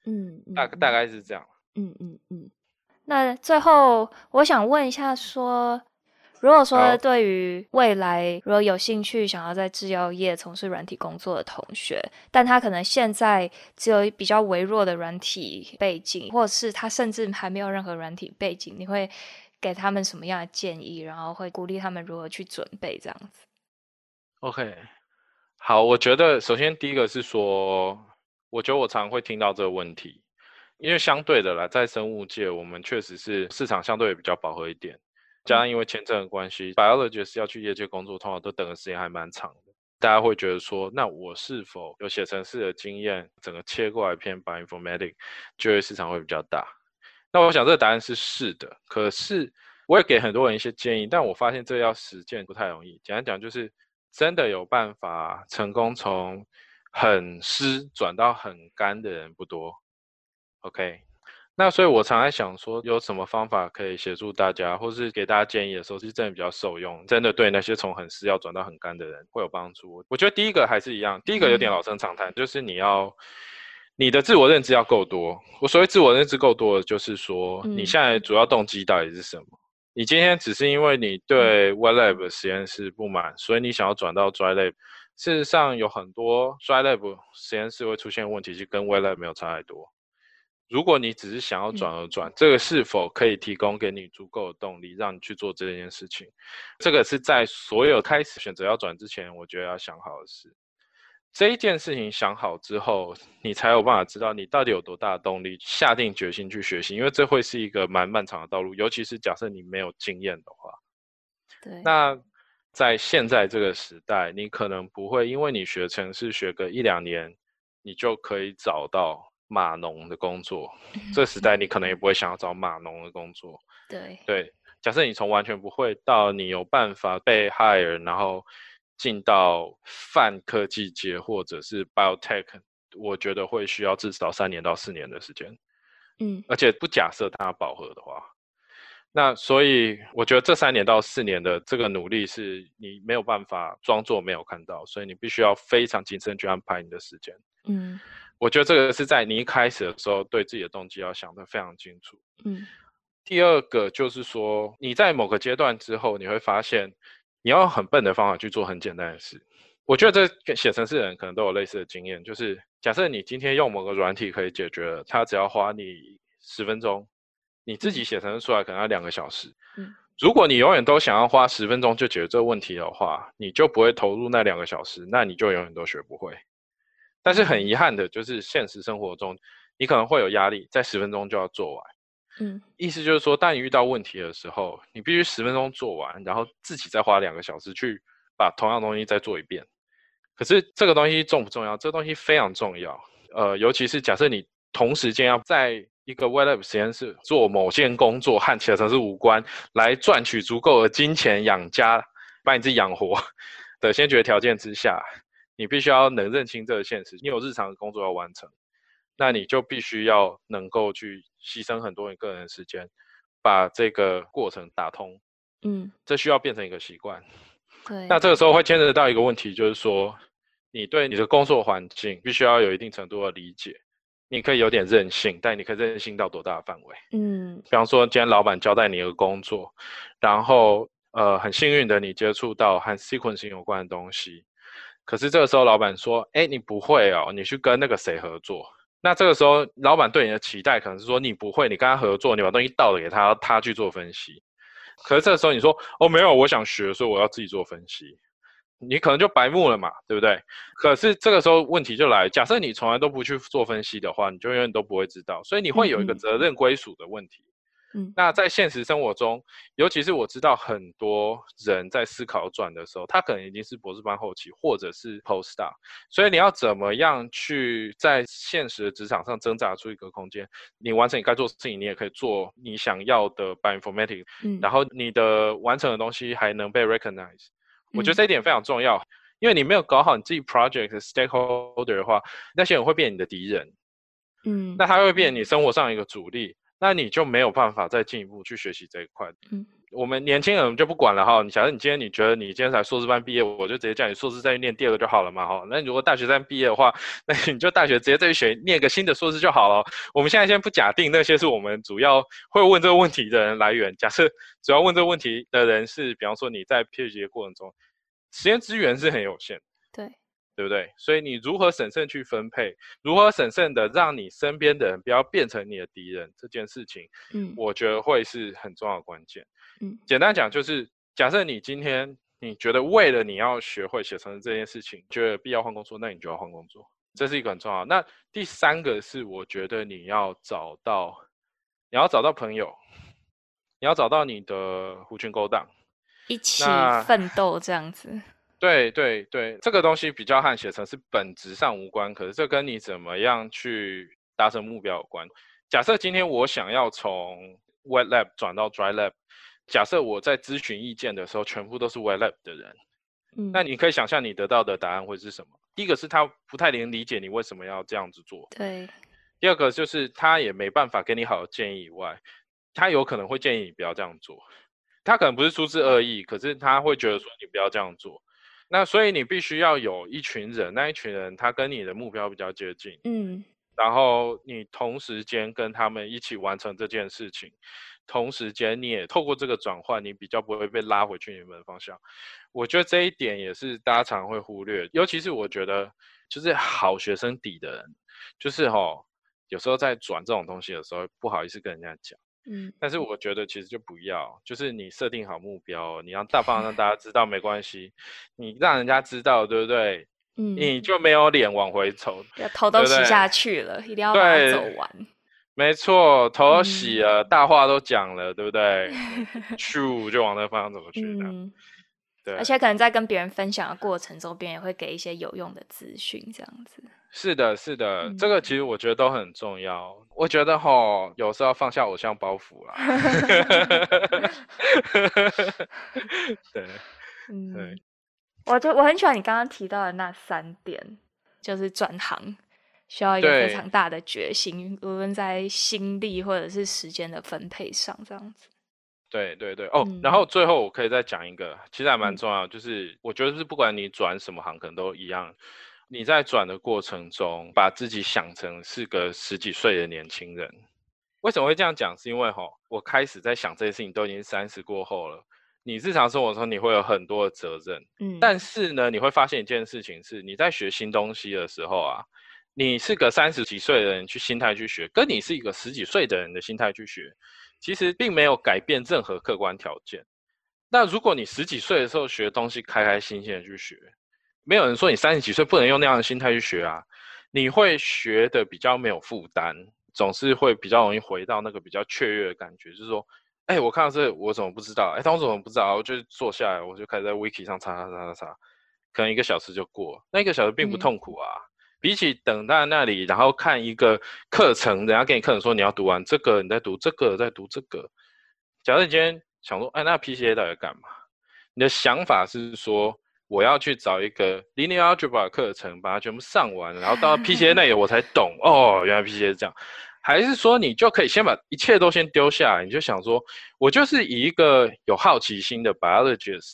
嗯，大、嗯、大概是这样。嗯嗯嗯。那最后我想问一下说。如果说对于未来如果有兴趣想要在制药业从事软体工作的同学，但他可能现在只有比较微弱的软体背景，或者是他甚至还没有任何软体背景，你会给他们什么样的建议？然后会鼓励他们如何去准备这样子？OK，好，我觉得首先第一个是说，我觉得我常常会听到这个问题，因为相对的啦在生物界，我们确实是市场相对比较饱和一点。加上因为签证的关系，biologist 要去业界工作，通常都等的时间还蛮长的。大家会觉得说，那我是否有写程式的经验，整个切过来偏 bioinformatics，就业市场会比较大？那我想这个答案是是的。可是我也给很多人一些建议，但我发现这要实践不太容易。简单讲，就是真的有办法成功从很湿转到很干的人不多。OK。那所以，我常在想说，有什么方法可以协助大家，或是给大家建议的时候，是真的比较受用，真的对那些从很湿要转到很干的人会有帮助。我觉得第一个还是一样，第一个有点老生常谈，就是你要你的自我认知要够多。我所谓自我认知够多的，就是说你现在主要动机到底是什么？你今天只是因为你对 Wet Lab 实验室不满，所以你想要转到 Dry Lab。事实上，有很多 Dry Lab 实验室会出现问题，就跟 Wet Lab 没有差太多。如果你只是想要转而转，嗯，这个是否可以提供给你足够的动力，让你去做这件事情？这个是在所有开始选择要转之前，我觉得要想好的事。这一件事情想好之后，你才有办法知道你到底有多大的动力，下定决心去学习，因为这会是一个蛮漫长的道路，尤其是假设你没有经验的话。对。那在现在这个时代，你可能不会因为你学程式学个一两年，你就可以找到。码农的工作，这个 *laughs* 时代你可能也不会想要找码农的工作。*laughs* 对对，假设你从完全不会到你有办法被 hire，然后进到泛科技界或者是 biotech，我觉得会需要至少三年到四年的时间。嗯，而且不假设它饱和的话，那所以我觉得这三年到四年的这个努力是你没有办法装作没有看到，所以你必须要非常谨慎去安排你的时间。嗯。我觉得这个是在你一开始的时候，对自己的动机要想得非常清楚。嗯，第二个就是说，你在某个阶段之后，你会发现，你要用很笨的方法去做很简单的事。我觉得这写程式的人可能都有类似的经验，就是假设你今天用某个软体可以解决了，它只要花你十分钟，你自己写程式出来可能要两个小时。嗯，如果你永远都想要花十分钟就解决这个问题的话，你就不会投入那两个小时，那你就永远都学不会。但是很遗憾的就是，现实生活中，你可能会有压力，在十分钟就要做完。嗯，意思就是说，当你遇到问题的时候，你必须十分钟做完，然后自己再花两个小时去把同样东西再做一遍。可是这个东西重不重要？这个东西非常重要。呃，尤其是假设你同时间要在一个 Wet Lab 实验室做某件工作和其他城市无关，来赚取足够的金钱养家，把你自己养活的先决条件之下。你必须要能认清这个现实，你有日常的工作要完成，那你就必须要能够去牺牲很多你个人的时间，把这个过程打通。嗯，这需要变成一个习惯。对。那这个时候会牵扯到一个问题，就是说，你对你的工作环境必须要有一定程度的理解。你可以有点任性，但你可以任性到多大的范围？嗯。比方说，今天老板交代你一个工作，然后呃，很幸运的你接触到和 sequencing 有关的东西。可是这个时候老板说，哎，你不会哦，你去跟那个谁合作。那这个时候老板对你的期待可能是说，你不会，你跟他合作，你把东西倒了给他，他去做分析。可是这个时候你说，哦，没有，我想学，所以我要自己做分析。你可能就白目了嘛，对不对？可是这个时候问题就来，假设你从来都不去做分析的话，你就永远都不会知道，所以你会有一个责任归属的问题。嗯，那在现实生活中，尤其是我知道很多人在思考转的时候，他可能已经是博士班后期或者是 postdoc，所以你要怎么样去在现实的职场上挣扎出一个空间？你完成你该做的事情，你也可以做你想要的 bioinformatics，嗯，然后你的完成的东西还能被 recognize。我觉得这一点非常重要，嗯，因为你没有搞好你自己 project 的 stakeholder 的话，那些人会变你的敌人，嗯，那他会变你生活上一个阻力，那你就没有办法再进一步去学习这一块。嗯，我们年轻人就不管了哈，你假设你今天你觉得你今天才硕士班毕业，我就直接叫你硕士再去念第二个就好了嘛哈。那如果大学生毕业的话，那你就大学直接再去学念个新的硕士就好了。我们现在先不假定那些是我们主要会问这个问题的人来源，假设主要问这个问题的人是，比方说你在 PhD 的过程中。时间资源是很有限，对，不对？所以你如何审慎去分配，如何审慎的让你身边的人不要变成你的敌人，这件事情，嗯，我觉得会是很重要的关键。嗯，简单讲就是，假设你今天你觉得为了你要学会写程式这件事情，觉得必要换工作，那你就要换工作，这是一个很重要。那第三个是，我觉得你要找到，你要找到朋友，你要找到你的狐群狗党。一起奋斗这样子，对对对，这个东西比较和写程式本质上无关，可是这跟你怎么样去达成目标有关。假设今天我想要从 Wet Lab 转到 Dry Lab，假设我在咨询意见的时候全部都是 Wet Lab 的人，嗯，那你可以想象你得到的答案会是什么？第一个是他不太能理解你为什么要这样子做，对。第二个就是他也没办法给你好的建议以外，他有可能会建议你不要这样做。他可能不是出自恶意，可是他会觉得说你不要这样做，那所以你必须要有一群人，那一群人他跟你的目标比较接近，嗯，然后你同时间跟他们一起完成这件事情，同时间你也透过这个转换，你比较不会被拉回去你们的方向。我觉得这一点也是大家常常会忽略，尤其是我觉得就是好学生底的人，就是哦，有时候在转这种东西的时候，不好意思跟人家讲。嗯，但是我觉得其实就不要，就是你设定好目标，你让大方让大家知道没关系，你让人家知道，对不对？嗯，你就没有脸往回走，头都洗下去了，对对，一定要把它走完。没错，头都洗了，嗯、大话都讲了，对不对？*laughs* 咻，就往那方向走过去的。嗯，对。而且可能在跟别人分享的过程中，别人也会给一些有用的资讯，这样子。是的，是的，嗯，这个其实我觉得都很重要。我觉得吼，有时候要放下偶像包袱啦。*laughs* 对，*laughs* 嗯，对。我就我很喜欢你刚刚提到的那三点，就是转行需要一个非常大的决心，无论在心力或者是时间的分配上，这样子。对对对，哦，嗯，然后最后我可以再讲一个，其实还蛮重要，嗯，就是我觉得是不管你转什么行，可能都一样。你在转的过程中，把自己想成是个十几岁的年轻人，为什么会这样讲？是因为哈，我开始在想这些事情都已经三十过后了。你日常生活中你会有很多的责任，嗯，但是呢，你会发现一件事情是，你在学新东西的时候啊，你是个三十几岁的人去心态去学，跟你是一个十几岁的人的心态去学，其实并没有改变任何客观条件。那如果你十几岁的时候学东西，开开心心的去学。没有人说你三十几岁不能用那样的心态去学啊，你会学的比较没有负担，总是会比较容易回到那个比较雀跃的感觉，就是说，哎，我看到这我怎么不知道？哎，当时我怎么不知道？我就坐下来，我就开始在 Wiki 上查查查查查，可能一个小时就过，那一个小时并不痛苦啊，嗯、比起等在那里，然后看一个课程，人家给你课程说你要读完这个，你再读这个，再读这个。假设你今天想说，哎，那 PCA 到底干嘛？你的想法是说。我要去找一个 linear algebra 课程，把它全部上完，然后到 PCA 那里我才懂哦，原来 PCA 是这样。还是说你就可以先把一切都先丢下来，你就想说，我就是以一个有好奇心的 biologist，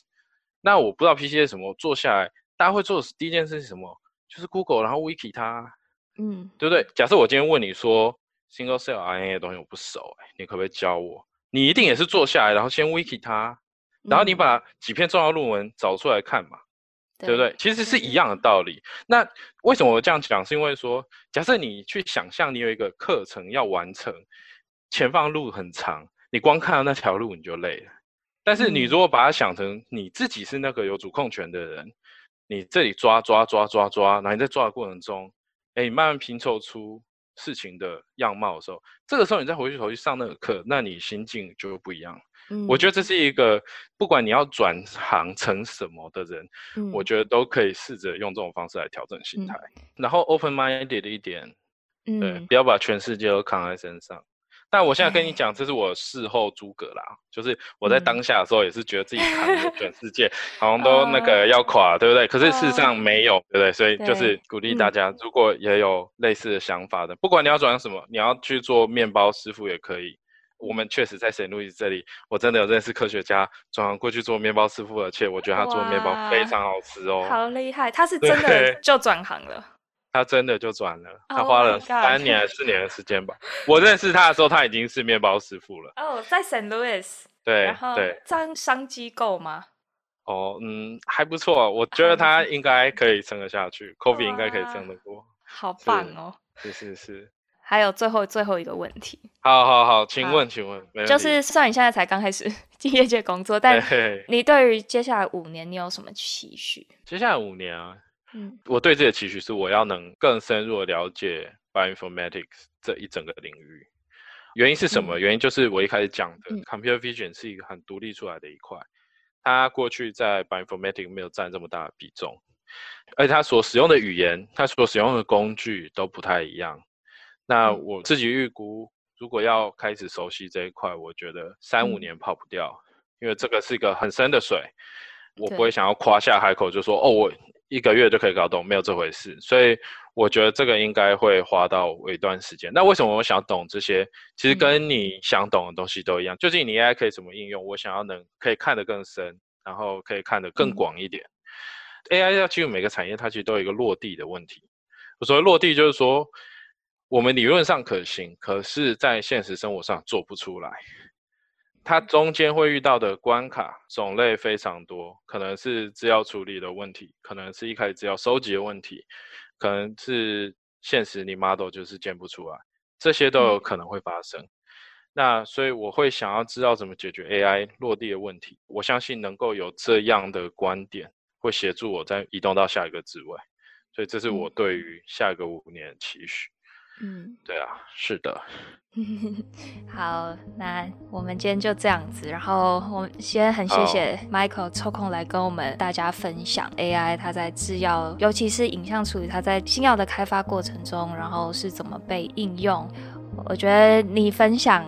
那我不知道 PCA 是什么，我坐下来，大家会做的第一件事是什么？就是 Google，然后 Wiki 它，嗯，对不对？假设我今天问你说 single cell RNA 的东西我不熟，欸，你可不可以教我？你一定也是坐下来，然后先 Wiki 它。然后你把几篇重要论文找出来看嘛，对不对？其实是一样的道理。那为什么我这样讲？是因为说，假设你去想象你有一个课程要完成，前方路很长，你光看到那条路你就累了。但是你如果把它想成你自己是那个有主控权的人，嗯、你这里抓抓抓抓抓，然后你在抓的过程中，哎，你慢慢拼凑出事情的样貌的时候，这个时候你再回去头去上那个课，那你心境就不一样。嗯，我觉得这是一个不管你要转行成什么的人，嗯、我觉得都可以试着用这种方式来调整心态，嗯、然后 open minded 的一点，嗯、对，不要把全世界都扛在身上。但我现在跟你讲，这是我事后诸葛啦，就是我在当下的时候也是觉得自己扛着全世界，*laughs* 好像都那个要垮，对不对？可是事实上没有，对不对？所以就是鼓励大家，如果也有类似的想法的，不管你要转什么，你要去做面包师傅也可以。我们确实在沈路易这里，我真的有认识科学家转行过去做面包师傅，而且我觉得他做面包非常好吃哦。好厉害，他是真的 *laughs* 就转行了。他真的就转了，他花了三年四年的时间吧。Oh、我认识他的时候，他已经是面包师傅了。哦，oh, 在 Louis。对，然后对，商商机构吗？哦，嗯，还不错，我觉得他应该可以撑得下去，Covid 应该可以撑得过。好棒哦！是是是。*laughs* 还有最后最后一个问题。好好好，请问，请问，就是虽然你现在才刚开始 *laughs* 进业界工作，*laughs* 但你对于接下来五年你有什么期许？接下来五年啊。嗯，我对自己的期许是，我要能更深入的了解 bioinformatics 这一整个领域。原因是什么？嗯、原因就是我一开始讲的、嗯、computer vision 是一个很独立出来的一块，它过去在 bioinformatics 没有占这么大的比重，而且它所使用的语言，它所使用的工具都不太一样。那我自己预估，如果要开始熟悉这一块，我觉得三五年跑不掉，嗯、因为这个是一个很深的水，我不会想要夸下海口就说哦我。一个月就可以搞懂，没有这回事。所以我觉得这个应该会花到一段时间。那为什么我想懂这些？其实跟你想懂的东西都一样。究竟你 AI 可以怎么应用？我想要能可以看得更深，然后可以看得更广一点。嗯、AI 要进入每个产业，它其实都有一个落地的问题。我说落地就是说，我们理论上可行，可是在现实生活上做不出来。它中间会遇到的关卡种类非常多，可能是资料处理的问题，可能是一开始资料收集的问题，可能是现实你 model 就是建不出来，这些都有可能会发生。嗯、那所以我会想要知道怎么解决 AI 落地的问题，我相信能够有这样的观点，会协助我再移动到下一个职位，所以这是我对于下一个五年的期许。嗯，对啊，是的。*laughs* 好，那我们今天就这样子。然后我们先很谢谢 Michael 抽空来跟我们大家分享 AI 它在制药，尤其是影像处理，它在新药的开发过程中，然后是怎么被应用。我觉得你分享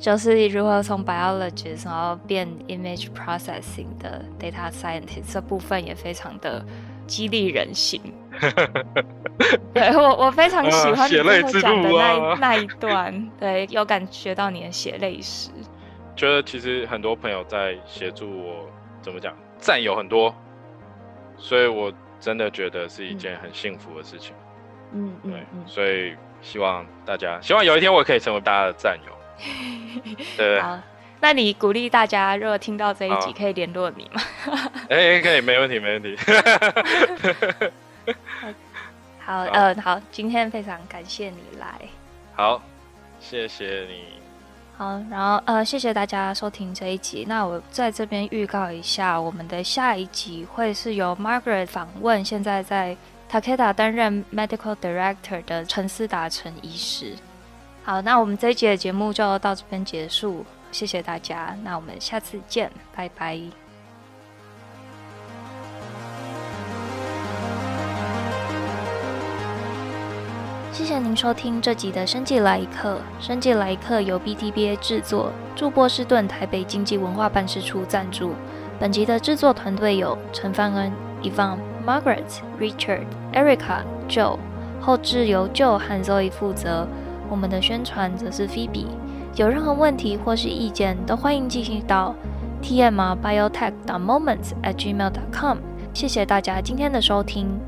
就是如何从 biologist 然后变 image processing 的 data scientist 这部分也非常的激励人心。*laughs* 对我，我非常喜欢你最后讲的那、啊、那一段，对，有感觉到你的血泪史。觉得其实很多朋友在协助我，怎么讲，战友很多，所以我真的觉得是一件很幸福的事情。嗯，对，嗯嗯、所以希望大家，希望有一天我可以成为大家的战友。*laughs* 对。好那你鼓励大家，如果听到这一集，可以联络你吗？哎、欸，可以，没问题，没问题。*laughs* *laughs* 好，嗯呃，好，今天非常感谢你来。好，谢谢你。好，然后呃，谢谢大家收听这一集。那我在这边预告一下，我们的下一集会是由 Margaret 访问现在在 Takeda 担任 Medical Director 的陈思达陈医师。好，那我们这一集的节目就到这边结束。谢谢大家，那我们下次见，拜拜。谢谢您收听这集的《生计来一课》，《生计来一课》由 BTBA 制作，驻波士顿台北经济文化办事处赞助。本集的制作团队有陈范恩、Yvonne、Margaret、Richard、Erica、Joe，后制由 Joe 和 Zoe 负责，我们的宣传则是 Phoebe。有任何问题或是意见，都欢迎寄信到 tmrbiotech.moments@gmail.com。谢谢大家今天的收听。